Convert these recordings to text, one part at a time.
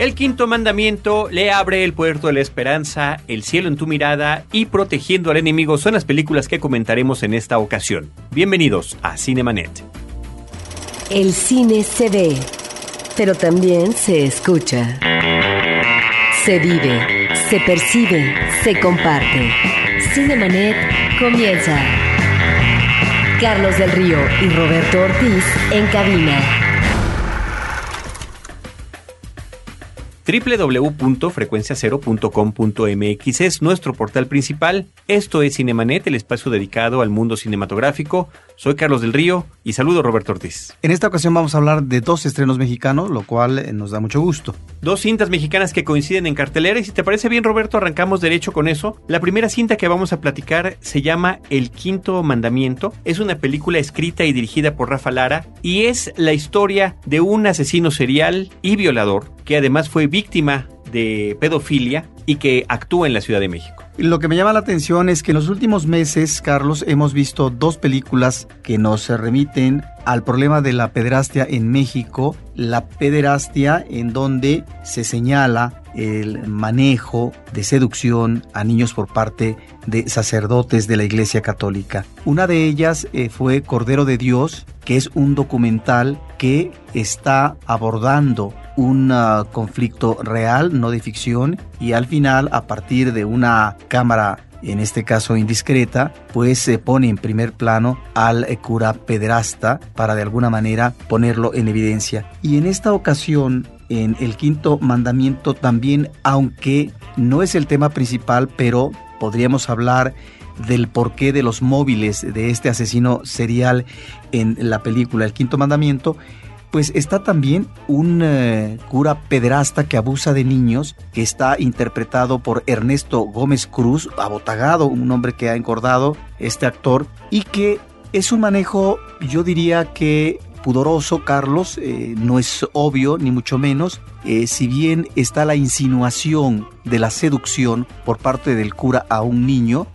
El quinto mandamiento le abre el puerto de la esperanza, el cielo en tu mirada y protegiendo al enemigo son las películas que comentaremos en esta ocasión. Bienvenidos a Cinemanet. El cine se ve, pero también se escucha. Se vive, se percibe, se comparte. Cinemanet comienza. Carlos del Río y Roberto Ortiz en cabina. www.frecuenciacero.com.mx es nuestro portal principal. Esto es Cinemanet, el espacio dedicado al mundo cinematográfico. Soy Carlos del Río y saludo a Roberto Ortiz. En esta ocasión vamos a hablar de dos estrenos mexicanos, lo cual eh, nos da mucho gusto. Dos cintas mexicanas que coinciden en cartelera y si te parece bien Roberto, arrancamos derecho con eso. La primera cinta que vamos a platicar se llama El Quinto Mandamiento. Es una película escrita y dirigida por Rafa Lara y es la historia de un asesino serial y violador que además fue víctima de pedofilia y que actúa en la Ciudad de México. Lo que me llama la atención es que en los últimos meses, Carlos, hemos visto dos películas que nos remiten al problema de la pederastia en México. La pederastia en donde se señala el manejo de seducción a niños por parte de sacerdotes de la Iglesia Católica. Una de ellas eh, fue Cordero de Dios, que es un documental que está abordando un uh, conflicto real, no de ficción, y al final, a partir de una cámara en este caso indiscreta, pues se pone en primer plano al cura pederasta para de alguna manera ponerlo en evidencia. Y en esta ocasión, en el quinto mandamiento también, aunque no es el tema principal, pero podríamos hablar del porqué de los móviles de este asesino serial en la película El Quinto Mandamiento, pues está también un eh, cura pederasta que abusa de niños, que está interpretado por Ernesto Gómez Cruz, abotagado, un hombre que ha engordado este actor, y que es un manejo, yo diría que pudoroso, Carlos, eh, no es obvio, ni mucho menos, eh, si bien está la insinuación de la seducción por parte del cura a un niño,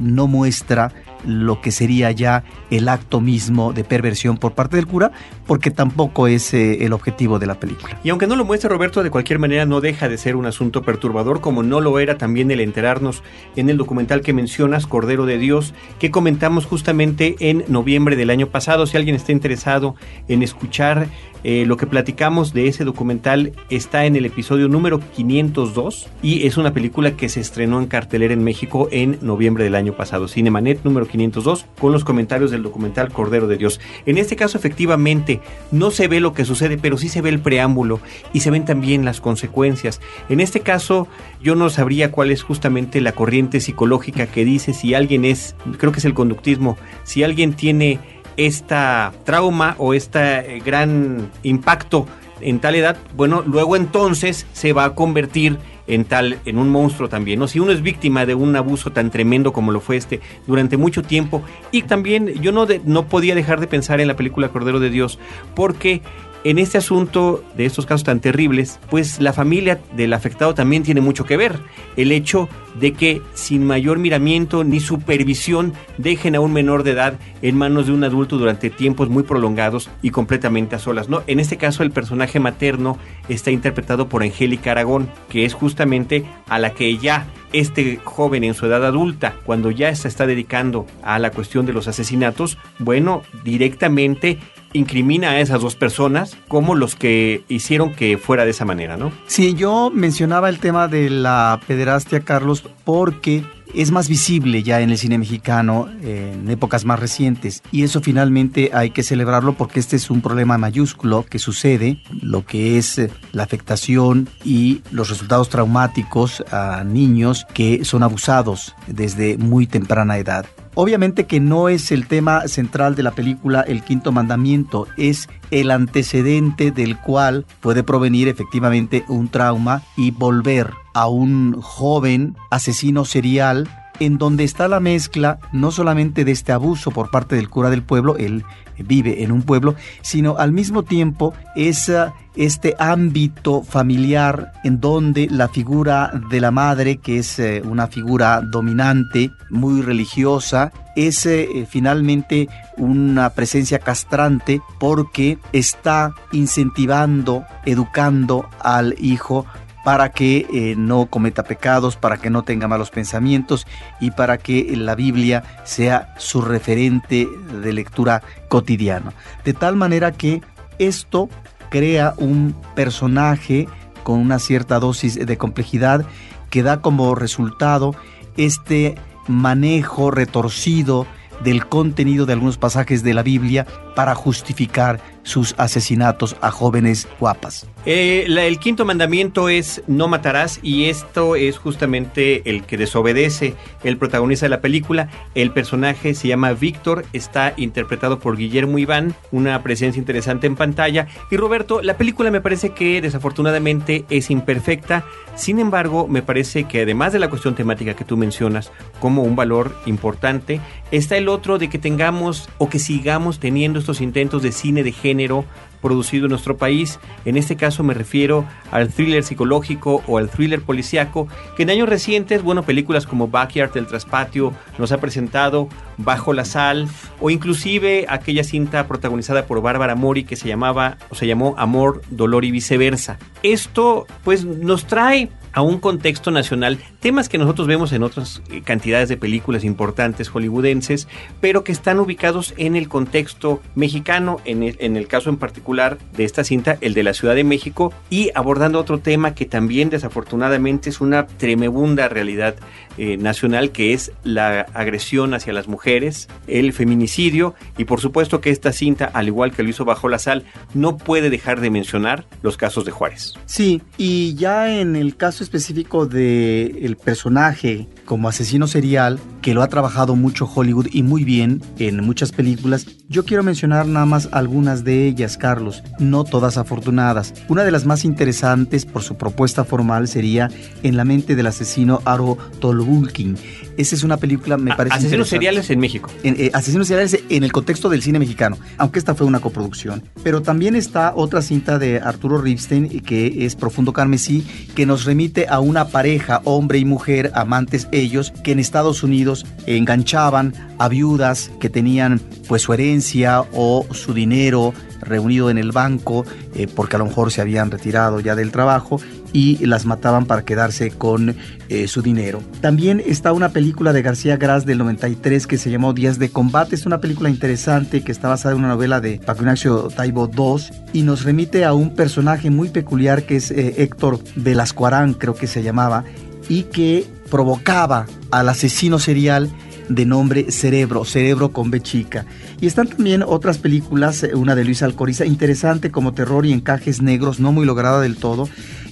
no muestra lo que sería ya el acto mismo de perversión por parte del cura, porque tampoco es eh, el objetivo de la película. Y aunque no lo muestre Roberto, de cualquier manera no deja de ser un asunto perturbador, como no lo era también el enterarnos en el documental que mencionas, Cordero de Dios, que comentamos justamente en noviembre del año pasado. Si alguien está interesado en escuchar eh, lo que platicamos de ese documental está en el episodio número 502 y es una película que se estrenó en cartelera en México en noviembre del año pasado. Cinemanet número 502 con los comentarios del documental Cordero de Dios. En este caso efectivamente no se ve lo que sucede, pero sí se ve el preámbulo y se ven también las consecuencias. En este caso yo no sabría cuál es justamente la corriente psicológica que dice si alguien es, creo que es el conductismo, si alguien tiene esta trauma o este gran impacto en tal edad, bueno, luego entonces se va a convertir en tal, en un monstruo también. Si uno es víctima de un abuso tan tremendo como lo fue este durante mucho tiempo, y también yo no, no podía dejar de pensar en la película Cordero de Dios, porque en este asunto de estos casos tan terribles, pues la familia del afectado también tiene mucho que ver. El hecho de que sin mayor miramiento ni supervisión dejen a un menor de edad en manos de un adulto durante tiempos muy prolongados y completamente a solas. ¿no? En este caso el personaje materno está interpretado por Angélica Aragón, que es justamente a la que ya este joven en su edad adulta, cuando ya se está dedicando a la cuestión de los asesinatos, bueno, directamente incrimina a esas dos personas como los que hicieron que fuera de esa manera, ¿no? Sí, yo mencionaba el tema de la pederastia, Carlos, porque es más visible ya en el cine mexicano en épocas más recientes y eso finalmente hay que celebrarlo porque este es un problema mayúsculo que sucede, lo que es eh, la afectación y los resultados traumáticos a niños que son abusados desde muy temprana edad. Obviamente que no es el tema central de la película El Quinto Mandamiento, es el antecedente del cual puede provenir efectivamente un trauma y volver a un joven asesino serial en donde está la mezcla no solamente de este abuso por parte del cura del pueblo, él vive en un pueblo, sino al mismo tiempo esa este ámbito familiar en donde la figura de la madre, que es eh, una figura dominante, muy religiosa, es eh, finalmente una presencia castrante porque está incentivando, educando al hijo para que eh, no cometa pecados, para que no tenga malos pensamientos y para que la Biblia sea su referente de lectura cotidiano. De tal manera que esto crea un personaje con una cierta dosis de complejidad que da como resultado este manejo retorcido del contenido de algunos pasajes de la Biblia para justificar sus asesinatos a jóvenes guapas. Eh, el quinto mandamiento es no matarás y esto es justamente el que desobedece el protagonista de la película. El personaje se llama Víctor, está interpretado por Guillermo Iván, una presencia interesante en pantalla. Y Roberto, la película me parece que desafortunadamente es imperfecta, sin embargo me parece que además de la cuestión temática que tú mencionas como un valor importante, está el otro de que tengamos o que sigamos teniendo estos intentos de cine de género producido en nuestro país. En este caso me refiero al thriller psicológico o al thriller policíaco, que en años recientes, bueno, películas como Backyard, El Traspatio, nos ha presentado Bajo la Sal, o inclusive aquella cinta protagonizada por Bárbara Mori que se llamaba o se llamó Amor, Dolor y Viceversa. Esto pues nos trae a un contexto nacional, temas que nosotros vemos en otras eh, cantidades de películas importantes hollywoodenses, pero que están ubicados en el contexto mexicano, en el, en el caso en particular de esta cinta, el de la Ciudad de México, y abordando otro tema que también desafortunadamente es una tremebunda realidad eh, nacional, que es la agresión hacia las mujeres, el feminicidio, y por supuesto que esta cinta, al igual que lo hizo Bajo la Sal, no puede dejar de mencionar los casos de Juárez. Sí, y ya en el caso específico del el personaje como asesino serial, que lo ha trabajado mucho Hollywood y muy bien en muchas películas, yo quiero mencionar nada más algunas de ellas, Carlos, no todas afortunadas. Una de las más interesantes por su propuesta formal sería En la mente del asesino Aro Tolbulkin. Esa es una película, me parece. Asesinos seriales en México. Eh, asesinos seriales en el contexto del cine mexicano, aunque esta fue una coproducción. Pero también está otra cinta de Arturo Ripstein, que es Profundo Carmesí, que nos remite a una pareja, hombre y mujer, amantes ellos, que en Estados Unidos enganchaban a viudas que tenían pues su herencia o su dinero reunido en el banco eh, porque a lo mejor se habían retirado ya del trabajo y las mataban para quedarse con eh, su dinero. También está una película de García Gras del 93 que se llamó Días de Combate. Es una película interesante que está basada en una novela de Paco Ignacio Taibo II y nos remite a un personaje muy peculiar que es eh, Héctor Velascoarán, creo que se llamaba, y que provocaba al asesino serial de nombre Cerebro, Cerebro con B chica. Y están también otras películas, eh, una de Luis Alcoriza, interesante como Terror y Encajes Negros, no muy lograda del todo,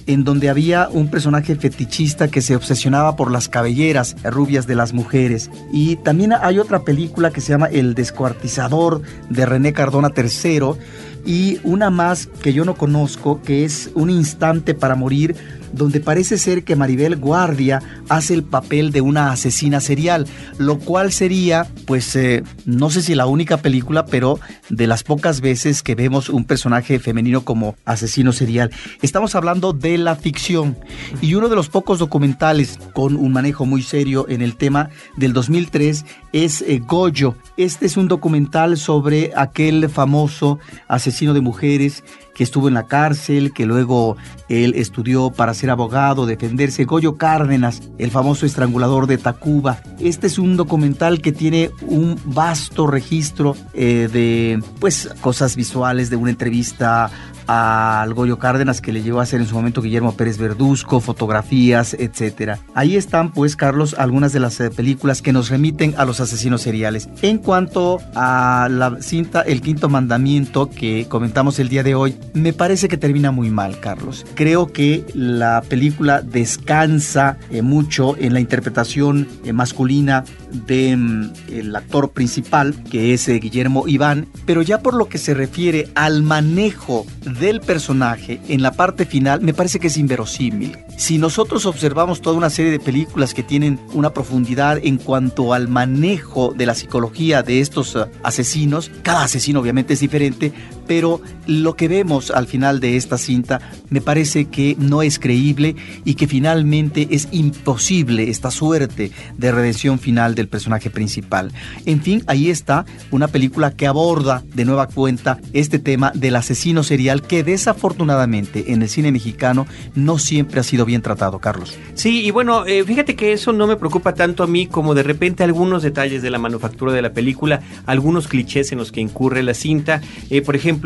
en donde había un personaje fetichista que se obsesionaba por las cabelleras rubias de las mujeres. Y también hay otra película que se llama El descuartizador de René Cardona III y una más que yo no conozco que es Un instante para morir donde parece ser que Maribel Guardia hace el papel de una asesina serial, lo cual sería, pues, eh, no sé si la única película, pero de las pocas veces que vemos un personaje femenino como asesino serial. Estamos hablando de la ficción y uno de los pocos documentales con un manejo muy serio en el tema del 2003 es eh, Goyo. Este es un documental sobre aquel famoso asesino de mujeres que estuvo en la cárcel, que luego él estudió para ser abogado, defenderse. Goyo Cárdenas, el famoso estrangulador de Tacuba. Este es un documental que tiene un vasto registro eh, de pues cosas visuales, de una entrevista al Goyo Cárdenas que le llevó a hacer en su momento Guillermo Pérez Verduzco, fotografías, etcétera. Ahí están, pues, Carlos, algunas de las eh, películas que nos remiten a los asesinos seriales. En cuanto a la cinta El Quinto Mandamiento que comentamos el día de hoy, me parece que termina muy mal, Carlos. Creo que la película descansa eh, mucho en la interpretación eh, masculina del mm, actor principal, que es eh, Guillermo Iván, pero ya por lo que se refiere al manejo del personaje en la parte final, me parece que es inverosímil. Si nosotros observamos toda una serie de películas que tienen una profundidad en cuanto al manejo de la psicología de estos eh, asesinos, cada asesino obviamente es diferente, pero lo que vemos al final de esta cinta me parece que no es creíble y que finalmente es imposible esta suerte de redención final del personaje principal. En fin, ahí está una película que aborda de nueva cuenta este tema del asesino serial que desafortunadamente en el cine mexicano no siempre ha sido bien tratado, Carlos. Sí, y bueno, eh, fíjate que eso no me preocupa tanto a mí como de repente algunos detalles de la manufactura de la película, algunos clichés en los que incurre la cinta, eh, por ejemplo,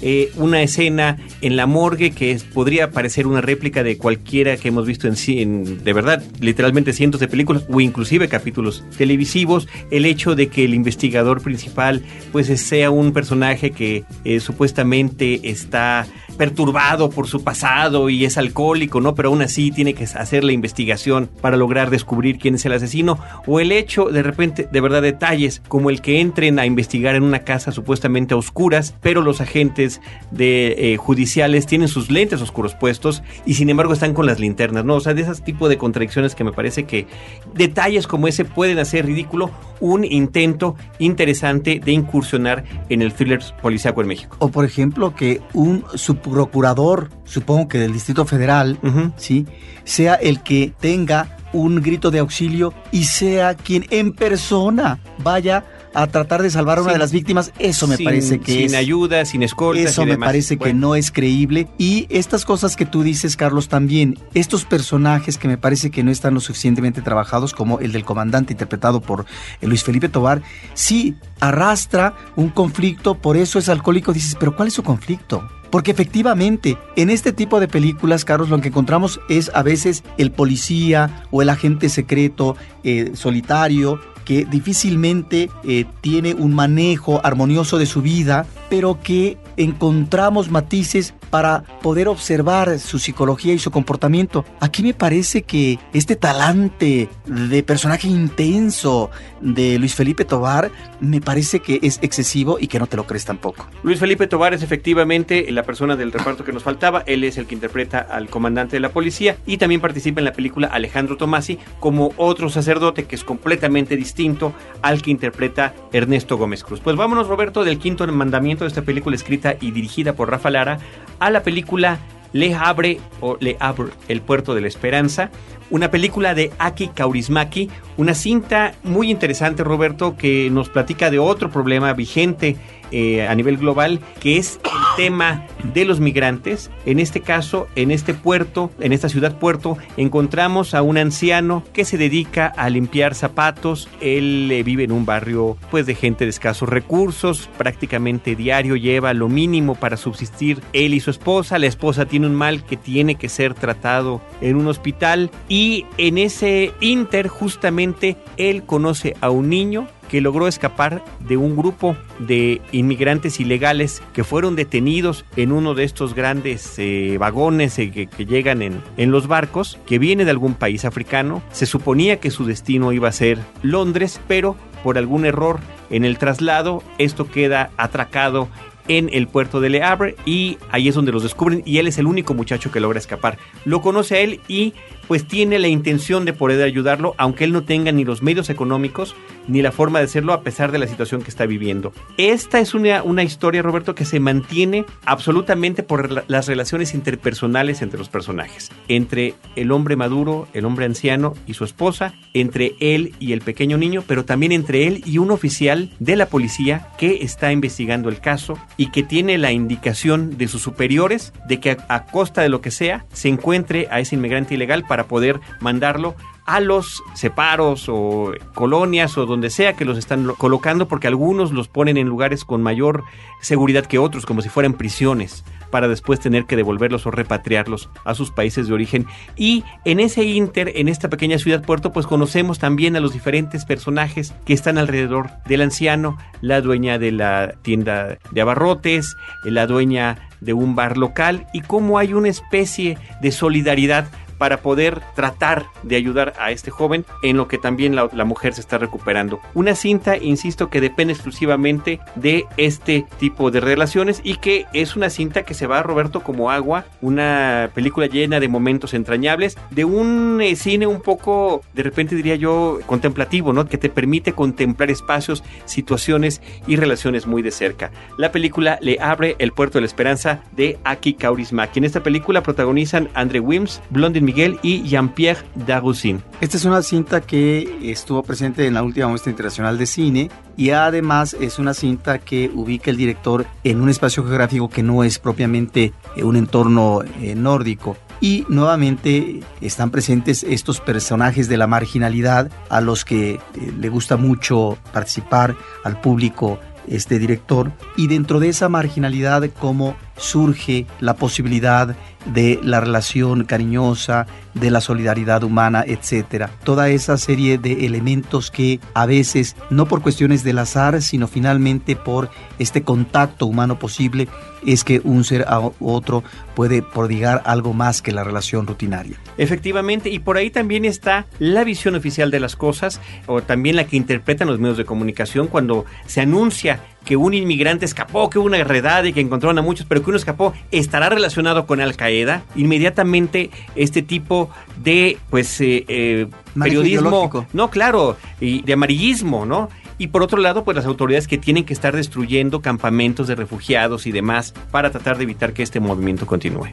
eh, una escena en la morgue que podría parecer una réplica de cualquiera que hemos visto en, de verdad, literalmente cientos de películas o inclusive capítulos televisivos, el hecho de que el investigador principal pues sea un personaje que supuestamente está perturbado por su pasado y es alcohólico, ¿no? Pero aún así tiene que hacer la investigación para lograr descubrir quién es el asesino. O el hecho, de repente, de verdad, detalles como el que entren a investigar en una casa supuestamente a oscuras, pero los agentes de eh, judiciales tienen sus lentes oscuros puestos y sin embargo están con las linternas, ¿no? O sea, de ese tipo de contradicciones que me parece que detalles como ese pueden hacer ridículo un intento interesante de incursionar en el thriller policíaco en México. O por ejemplo que un procurador, supongo que del Distrito Federal, ¿sí? sea el que tenga un grito de auxilio y sea quien en persona vaya a tratar de salvar a una de las víctimas, eso me parece que sin ayuda, sin escolta. Eso me parece que no es creíble. Y estas cosas que tú dices, Carlos, también, estos personajes que me parece que no están lo suficientemente trabajados, como el del comandante interpretado por eh, Luis Felipe Tobar, sí arrastra un conflicto, por eso es alcohólico. Dices, pero ¿cuál es su conflicto? Porque efectivamente, en este tipo de películas, Carlos, lo que encontramos es a veces el policía o el agente secreto eh, solitario que difícilmente eh, tiene un manejo armonioso de su vida, pero que encontramos matices para poder observar su psicología y su comportamiento. Aquí me parece que este talante de personaje intenso de Luis Felipe Tobar me parece que es excesivo y que no te lo crees tampoco. Luis Felipe Tobar es efectivamente la persona del reparto que nos faltaba. Él es el que interpreta al comandante de la policía y también participa en la película Alejandro Tomasi como otro sacerdote que es completamente distinto al que interpreta Ernesto Gómez Cruz. Pues vámonos Roberto del quinto mandamiento de esta película escrita y dirigida por Rafa Lara a la película Le Abre o Le Abre, El Puerto de la Esperanza, una película de Aki Kaurismaki, una cinta muy interesante, Roberto, que nos platica de otro problema vigente eh, a nivel global, que es el tema de los migrantes. En este caso, en este puerto, en esta ciudad puerto, encontramos a un anciano que se dedica a limpiar zapatos. Él eh, vive en un barrio pues de gente de escasos recursos, prácticamente diario lleva lo mínimo para subsistir él y su esposa. La esposa tiene un mal que tiene que ser tratado en un hospital y en ese inter justamente él conoce a un niño que logró escapar de un grupo de inmigrantes ilegales que fueron detenidos en uno de estos grandes eh, vagones eh, que, llegan en, en los barcos, que viene de algún país africano. Se suponía que su destino iba a ser Londres, pero por algún error en el traslado, esto queda atracado en el puerto de Le Havre y ahí es donde los descubren y él es el único muchacho que logra escapar. Lo conoce a él y pues tiene la intención de poder ayudarlo, aunque él no tenga ni los medios económicos ni la forma de hacerlo a pesar de la situación que está viviendo. Esta es una, una historia, Roberto, que se mantiene absolutamente por las relaciones interpersonales entre los personajes, entre el hombre maduro, el hombre anciano y su esposa, entre él y el pequeño niño, pero también entre él y un oficial de la policía que está investigando el caso y que tiene la indicación de sus superiores de que a, a costa de lo que sea se encuentre a ese inmigrante ilegal para para poder mandarlo a los separos o colonias o donde sea que los están colocando porque algunos los ponen en lugares con mayor seguridad que otros como si fueran prisiones para después tener que devolverlos o repatriarlos a sus países de origen. Y en ese inter en esta pequeña ciudad puerto pues conocemos también a los diferentes personajes que están alrededor del anciano la dueña de la tienda de abarrotes la dueña de un bar local y cómo hay una especie de solidaridad para poder tratar de ayudar a este joven en lo que también la, mujer se está recuperando. Una cinta, insisto, que depende exclusivamente de este tipo de relaciones y que es una cinta que se va, Roberto, como agua, una película llena de momentos entrañables, de un eh, cine un poco, de repente diría yo, contemplativo, ¿no? Que te permite contemplar espacios, situaciones y relaciones muy de cerca. La película le abre el puerto de la esperanza de Aki Kaurismäki. En esta película protagonizan André Wims, Blondin Miguel y Jean-Pierre Dagoussin. Esta es una cinta que estuvo presente en la última muestra internacional de cine y además es una cinta que ubica el director en un espacio geográfico que no es propiamente eh, un entorno eh, nórdico. Y nuevamente están presentes estos personajes de la marginalidad a los que eh, le gusta mucho participar al público este director y dentro de esa marginalidad cómo surge la posibilidad de la relación cariñosa, de la solidaridad humana, etcétera. Toda esa serie de elementos que a veces, no por cuestiones del azar, sino finalmente por este contacto humano posible, es que un ser a otro puede prodigar algo más que la relación rutinaria. Efectivamente, y por ahí también está la visión oficial de las cosas, o también la que interpretan los medios de comunicación cuando se anuncia que un inmigrante escapó, que hubo una redada y que encontraron a muchos, pero que uno escapó, estará relacionado con Al Qaeda. Inmediatamente este tipo de pues eh, eh, periodismo, no claro, y de amarillismo, ¿no? Y por otro lado, pues las autoridades que tienen que estar destruyendo campamentos de refugiados y demás para tratar de evitar que este movimiento continúe.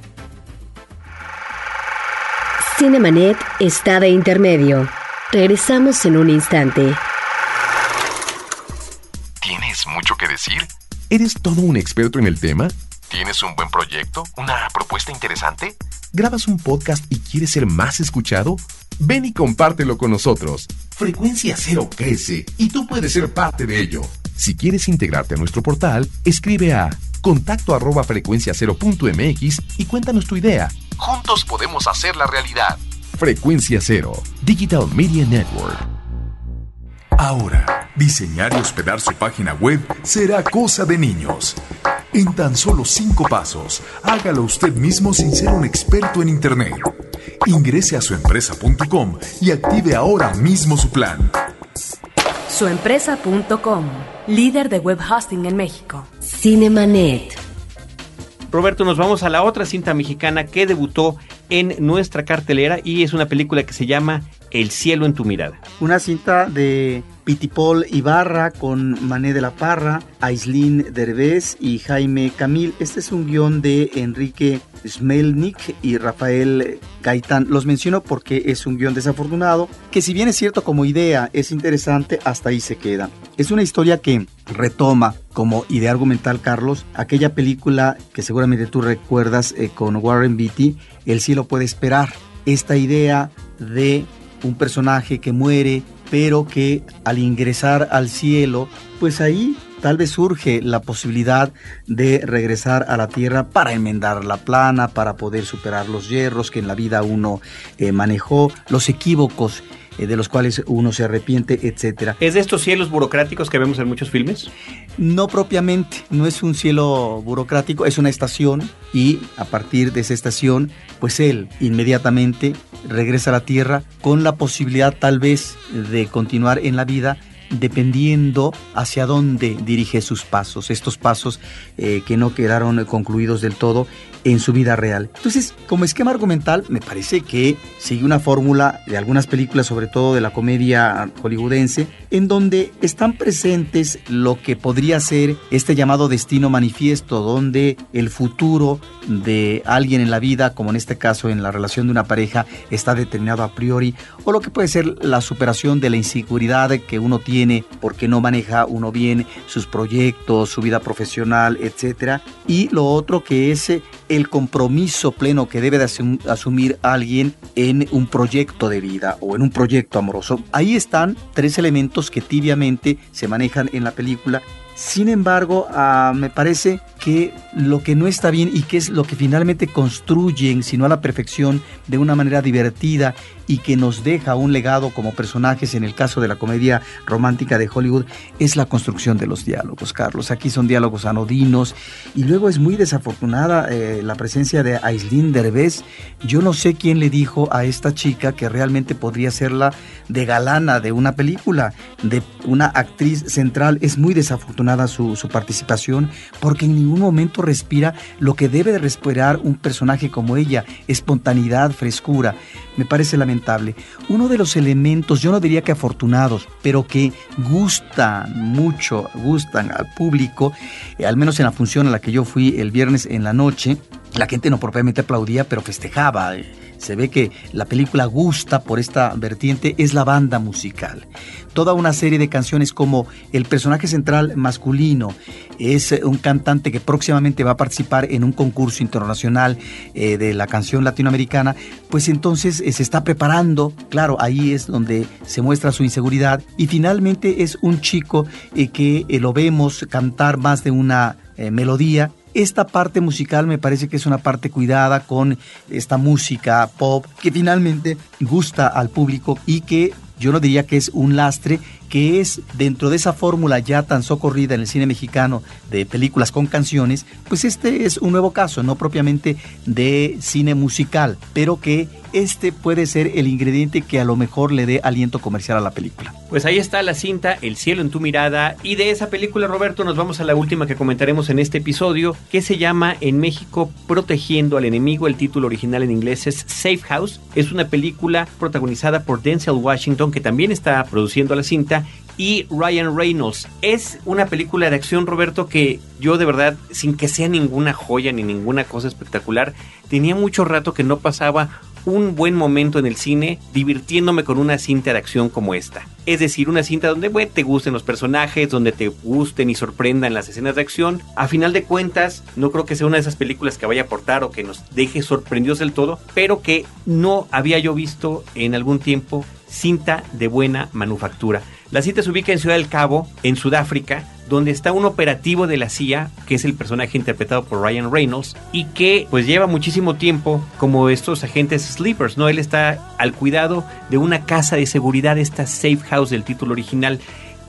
Cinemanet está de intermedio. Regresamos en un instante. ¿Tienes mucho que decir? ¿Eres todo un experto en el tema? ¿Tienes un buen proyecto? ¿Una propuesta interesante? ¿Grabas un podcast y quieres ser más escuchado? Ven y compártelo con nosotros. Frecuencia Cero crece y tú puedes ser parte de ello. Si quieres integrarte a nuestro portal, escribe a contacto arroba frecuenciacero.mx y cuéntanos tu idea. Juntos podemos hacer la realidad. Frecuencia Cero, Digital Media Network. Ahora, diseñar y hospedar su página web será cosa de niños. En tan solo cinco pasos, hágalo usted mismo sin ser un experto en Internet. Ingrese a suempresa.com y active ahora mismo su plan. Suempresa.com, líder de web hosting en México. Cinemanet. Roberto, nos vamos a la otra cinta mexicana que debutó en nuestra cartelera y es una película que se llama El cielo en tu mirada. Una cinta de Pitipol Ibarra con Mané de la Parra, Aislinn Derbez y Jaime Camil. Este es un guion de Enrique Smelnik y Rafael Gaitán. Los menciono porque es un guion desafortunado, que si bien es cierto como idea es interesante, hasta ahí se queda. Es una historia que retoma como idea argumental, Carlos, aquella película que seguramente tú recuerdas eh, con Warren Beatty, El cielo puede esperar. Esta idea de un personaje que muere, pero que al ingresar al cielo, pues ahí tal vez surge la posibilidad de regresar a la tierra para enmendar la plana, para poder superar los hierros que en la vida uno eh, manejó, los equívocos eh, de los cuales uno se arrepiente, etcétera. ¿Es de estos cielos burocráticos que vemos en muchos filmes? No propiamente, no es un cielo burocrático, es una estación y a partir de esa estación, pues él inmediatamente regresa a la Tierra con la posibilidad tal vez de continuar en la vida dependiendo hacia dónde dirige sus pasos, estos pasos eh, que no quedaron concluidos del todo en su vida real. Entonces, como esquema argumental, me parece que sigue una fórmula de algunas películas, sobre todo de la comedia hollywoodense, en donde están presentes lo que podría ser este llamado destino manifiesto, donde el futuro de alguien en la vida, como en este caso en la relación de una pareja, está determinado a priori, o lo que puede ser la superación de la inseguridad que uno tiene porque no maneja uno bien sus proyectos, su vida profesional, etc. Y lo otro que es el compromiso pleno que debe de asumir alguien en un proyecto de vida o en un proyecto amoroso. Ahí están tres elementos que tibiamente se manejan en la película Sin embargo, ah, me parece que lo que no está bien y que es lo que finalmente construyen, sino a la perfección, de una manera divertida y que nos deja un legado como personajes en el caso de la comedia romántica de Hollywood, es la construcción de los diálogos, Carlos. Aquí son diálogos anodinos y luego es muy desafortunada eh, la presencia de Aislinn Derbez. Yo no sé quién le dijo a esta chica que realmente podría ser la de galana de una película, de una actriz central. Es muy desafortunada su, su participación porque en ningún momento respira lo que debe de respirar un personaje como ella, espontaneidad, frescura. Me parece lamentable. Uno de los elementos, yo no diría que afortunados, pero que gustan mucho, gustan al público, eh, al menos en la función a la que yo fui el viernes en la noche, la gente no propiamente aplaudía, pero festejaba. Eh, se ve que la película gusta por esta vertiente, es la banda musical. Toda una serie de canciones como el personaje central masculino es un cantante que próximamente va a participar en un concurso internacional eh, de la canción latinoamericana, pues entonces eh, se está preparando, claro, ahí es donde se muestra su inseguridad y finalmente es un chico eh, que lo vemos cantar más de una melodía esta parte musical me parece que es una parte cuidada con esta música pop que finalmente gusta al público y que yo no diría que es un lastre, que es dentro de esa fórmula ya tan socorrida en el cine mexicano de películas con canciones, pues este es un nuevo caso, no propiamente de cine musical, pero que este puede ser el ingrediente que a lo mejor le dé aliento comercial a la película. Pues ahí está la cinta El cielo en tu mirada y de esa película Roberto nos vamos a la última que comentaremos en este episodio que se llama en México Protegiendo al enemigo, el título original en inglés es Safe House, es una película protagonizada por Denzel Washington que también está produciendo la cinta y Ryan Reynolds. Es una película de acción, Roberto, que yo de verdad, sin que sea ninguna joya ni ninguna cosa espectacular, tenía mucho rato que no pasaba un buen momento en el cine divirtiéndome con una cinta de acción como esta. Es decir, una cinta donde te gusten los personajes, donde te gusten y sorprendan las escenas de acción. A final de cuentas, no creo que sea una de esas películas que vaya a aportar o que nos deje sorprendidos del todo, pero que no había yo visto en algún tiempo cinta de buena manufactura. La cinta se ubica en Ciudad del Cabo, en Sudáfrica, donde está un operativo de la CIA, que es el personaje interpretado por Ryan Reynolds, y que pues lleva muchísimo tiempo como estos agentes sleepers, ¿no? Él está al cuidado de una casa de seguridad, esta safe house del título original,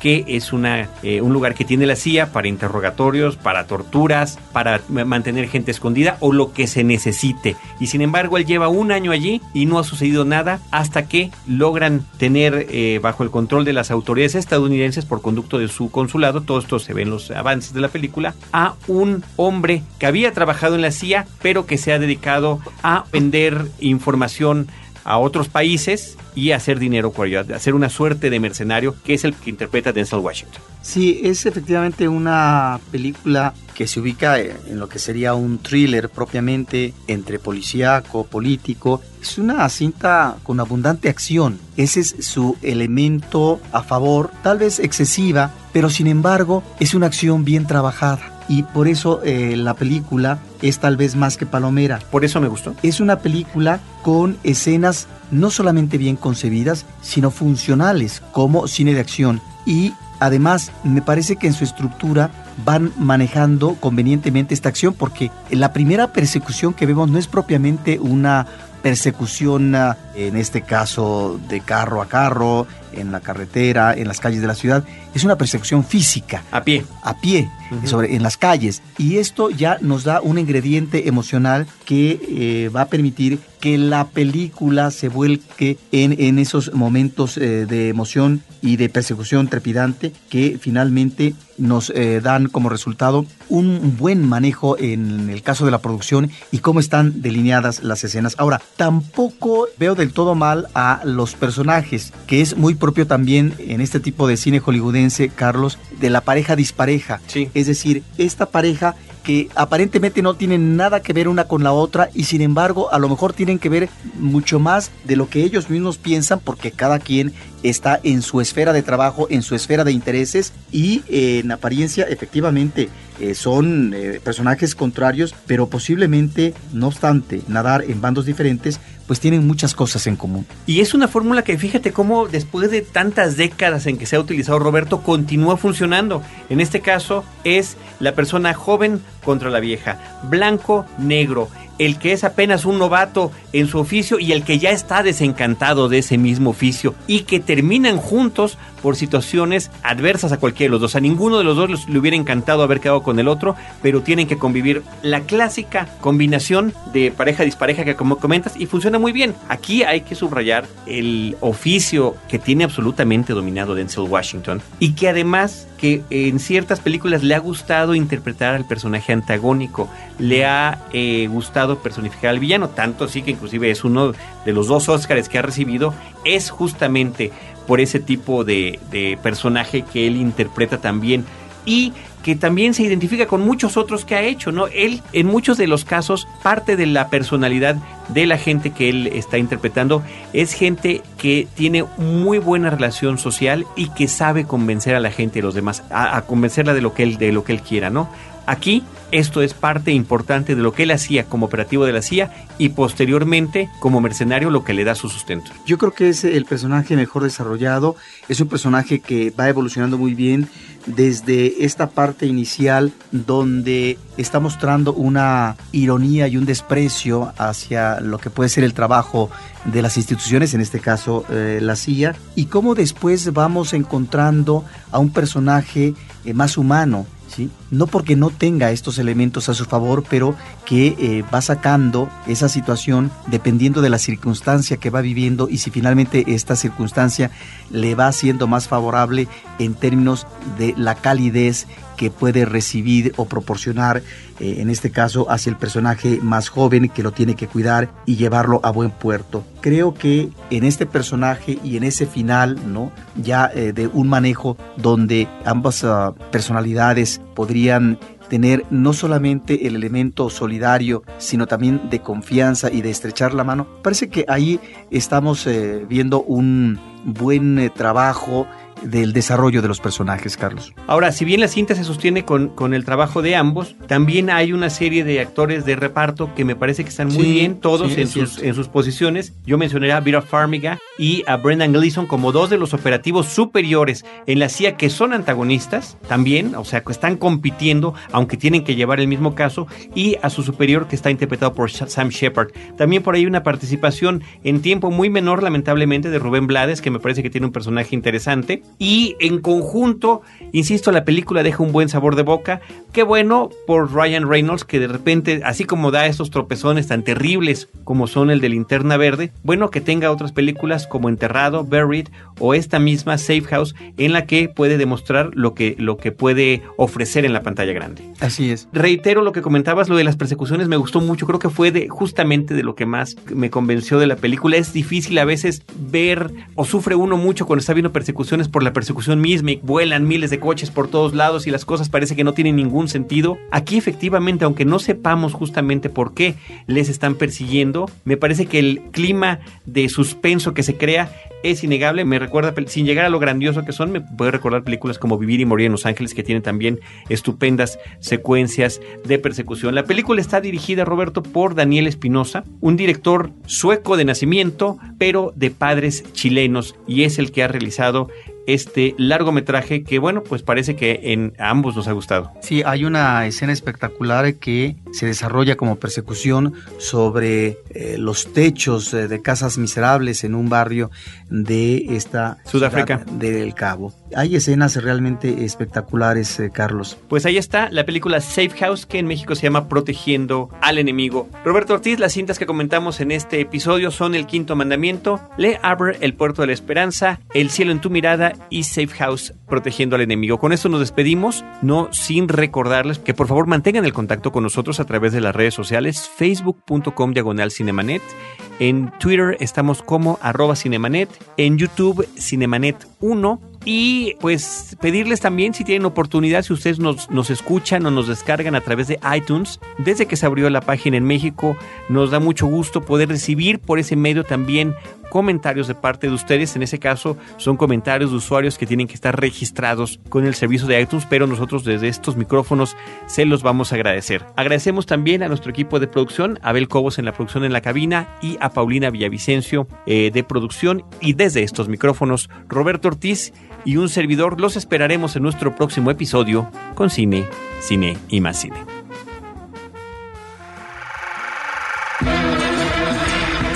que es una, eh, un lugar que tiene la CIA para interrogatorios, para torturas, para mantener gente escondida o lo que se necesite. Y sin embargo, él lleva un año allí y no ha sucedido nada hasta que logran tener eh, bajo el control de las autoridades estadounidenses por conducto de su consulado, todo esto se ve en los avances de la película, a un hombre que había trabajado en la CIA, pero que se ha dedicado a vender información a otros países y hacer dinero con ello, hacer una suerte de mercenario, que es el que interpreta Denzel Washington. Sí, es efectivamente una película que se ubica en lo que sería un thriller propiamente entre policíaco, político. Es una cinta con abundante acción. Ese es su elemento a favor, tal vez excesiva, pero sin embargo es una acción bien trabajada y por eso eh, la película es tal vez más que palomera. Por eso me gustó. Es una película con escenas no solamente bien concebidas, sino funcionales como cine de acción. Y además me parece que en su estructura van manejando convenientemente esta acción porque la primera persecución que vemos no es propiamente una persecución, ah, en este caso de carro a carro, en la carretera, en las calles de la ciudad, es una persecución física. A pie. A pie, sobre, en las calles. Y esto ya nos da un ingrediente emocional que eh, va a permitir que la película se vuelque en, en esos momentos eh, de emoción y de persecución trepidante que finalmente nos eh, dan como resultado un buen manejo en el caso de la producción y cómo están delineadas las escenas. Ahora, tampoco veo del todo mal a los personajes, que es muy propio también en este tipo de cine hollywoodense, Carlos, de la pareja dispareja. Sí. Es decir, esta pareja que aparentemente no tienen nada que ver una con la otra y sin embargo a lo mejor tienen que ver mucho más de lo que ellos mismos piensan porque cada quien está en su esfera de trabajo, en su esfera de intereses y en apariencia efectivamente eh, son eh, personajes contrarios, pero posiblemente, no obstante, nadar en bandos diferentes, pues tienen muchas cosas en común. Y es una fórmula que fíjate cómo después de tantas décadas en que se ha utilizado Roberto, continúa funcionando. En este caso es la persona joven contra la vieja, blanco, negro el que es apenas un novato en su oficio y el que ya está desencantado de ese mismo oficio y que terminan juntos por situaciones adversas a cualquiera de los dos. A ninguno de los dos le hubiera encantado haber quedado con el otro, pero tienen que convivir la clásica combinación de pareja-dispareja que como comentas y funciona muy bien. Aquí hay que subrayar el oficio que tiene absolutamente dominado Denzel Washington y que además que en ciertas películas le ha gustado interpretar al personaje antagónico, le ha eh, gustado personificar al villano, tanto así que inclusive es uno de los dos Oscars que ha recibido, es justamente por ese tipo de, personaje que él interpreta también y que también se identifica con muchos otros que ha hecho, ¿no? Él, en muchos de los casos, parte de la personalidad de la gente que él está interpretando es gente que tiene muy buena relación social y que sabe convencer a la gente de los demás, a, a convencerla de lo que él, de lo que él quiera, ¿no? Aquí esto es parte importante de lo que él hacía como operativo de la CIA y posteriormente como mercenario lo que le da su sustento. Yo creo que es el personaje mejor desarrollado, es un personaje que va evolucionando muy bien desde esta parte inicial donde está mostrando una ironía y un desprecio hacia lo que puede ser el trabajo de las instituciones, en este caso eh, la CIA, y cómo después vamos encontrando a un personaje eh, más humano, no porque no tenga estos elementos a su favor, pero que eh, va sacando esa situación dependiendo de la circunstancia que va viviendo y si finalmente esta circunstancia le va siendo más favorable en términos de la calidez que puede recibir o proporcionar, eh, en este caso, hacia el personaje más joven que lo tiene que cuidar y llevarlo a buen puerto. Creo que en este personaje y en ese final, ¿no? Ya eh, de un manejo donde ambas ah, personalidades podrían tener no solamente el elemento solidario, sino también de confianza y de estrechar la mano. Parece que ahí estamos eh, viendo un buen trabajo del desarrollo de los personajes, Carlos. Ahora, si bien la cinta se sostiene con, con el trabajo de ambos, también hay una serie de actores de reparto que me parece que están muy bien, todos en, sus, en sus posiciones. Yo mencioné a Vera Farmiga y a Brendan Gleeson como dos de los operativos superiores en la CIA que son antagonistas también, o sea, que están compitiendo, aunque tienen que llevar el mismo caso, y a su superior que está interpretado por Sam Shepard. También por ahí una participación en tiempo muy menor, lamentablemente, de Rubén Blades, que me parece que tiene un personaje interesante. Y en conjunto, insisto, la película deja un buen sabor de boca. Qué bueno por Ryan Reynolds, que de repente, así como da esos tropezones tan terribles como son el de Linterna Verde, bueno que tenga otras películas como Enterrado, Buried o esta misma Safe House, en la que puede demostrar lo que, lo que puede ofrecer en la pantalla grande. Así es. Reitero lo que comentabas, lo de las persecuciones me gustó mucho, creo que fue de justamente de lo que más me convenció de la película. Es difícil a veces ver o sufre uno mucho cuando está viendo persecuciones por la persecución misma y vuelan miles de coches por todos lados y las cosas parece que no tienen ningún sentido. Aquí efectivamente, aunque no sepamos justamente por qué les están persiguiendo, me parece que el clima de suspenso que se crea es innegable. Me recuerda, sin llegar a lo grandioso que son, me puede recordar películas como Vivir y Morir en Los Ángeles, que tienen también estupendas secuencias de persecución. La película está dirigida, Roberto, por Daniel Espinosa, un director sueco de nacimiento, pero de padres chilenos, y es el que ha realizado este largometraje que, bueno, pues parece que en ambos nos ha gustado. Sí, hay una escena espectacular que se desarrolla como persecución sobre eh, los techos eh, de casas miserables en un barrio de esta Sudáfrica del Cabo. Hay escenas realmente espectaculares, eh, Carlos. Pues ahí está la película Safe House, que en México se llama Protegiendo al enemigo. Roberto Ortiz, las cintas que comentamos en este episodio son El Quinto Mandamiento, Le Havre, El Puerto de la Esperanza, El Cielo en tu Mirada y Safe House protegiendo al enemigo. Con esto nos despedimos, no sin recordarles que por favor mantengan el contacto con nosotros a través de las redes sociales, facebook.com diagonal cinemanet, en Twitter estamos como arroba cinemanet, en YouTube cinemanet 1 Y pues pedirles también si tienen oportunidad, si ustedes nos, nos escuchan o nos descargan a través de iTunes, desde que se abrió la página en México, nos da mucho gusto poder recibir por ese medio también comentarios de parte de ustedes. En ese caso, son comentarios de usuarios que tienen que estar registrados con el servicio de iTunes, pero nosotros desde estos micrófonos se los vamos a agradecer. Agradecemos también a nuestro equipo de producción, Abel Cobos en la producción en la cabina y a Paulina Villavicencio eh, de producción. Y desde estos micrófonos, Roberto Ortiz y un servidor los esperaremos en nuestro próximo episodio con Cine, Cine y más Cine.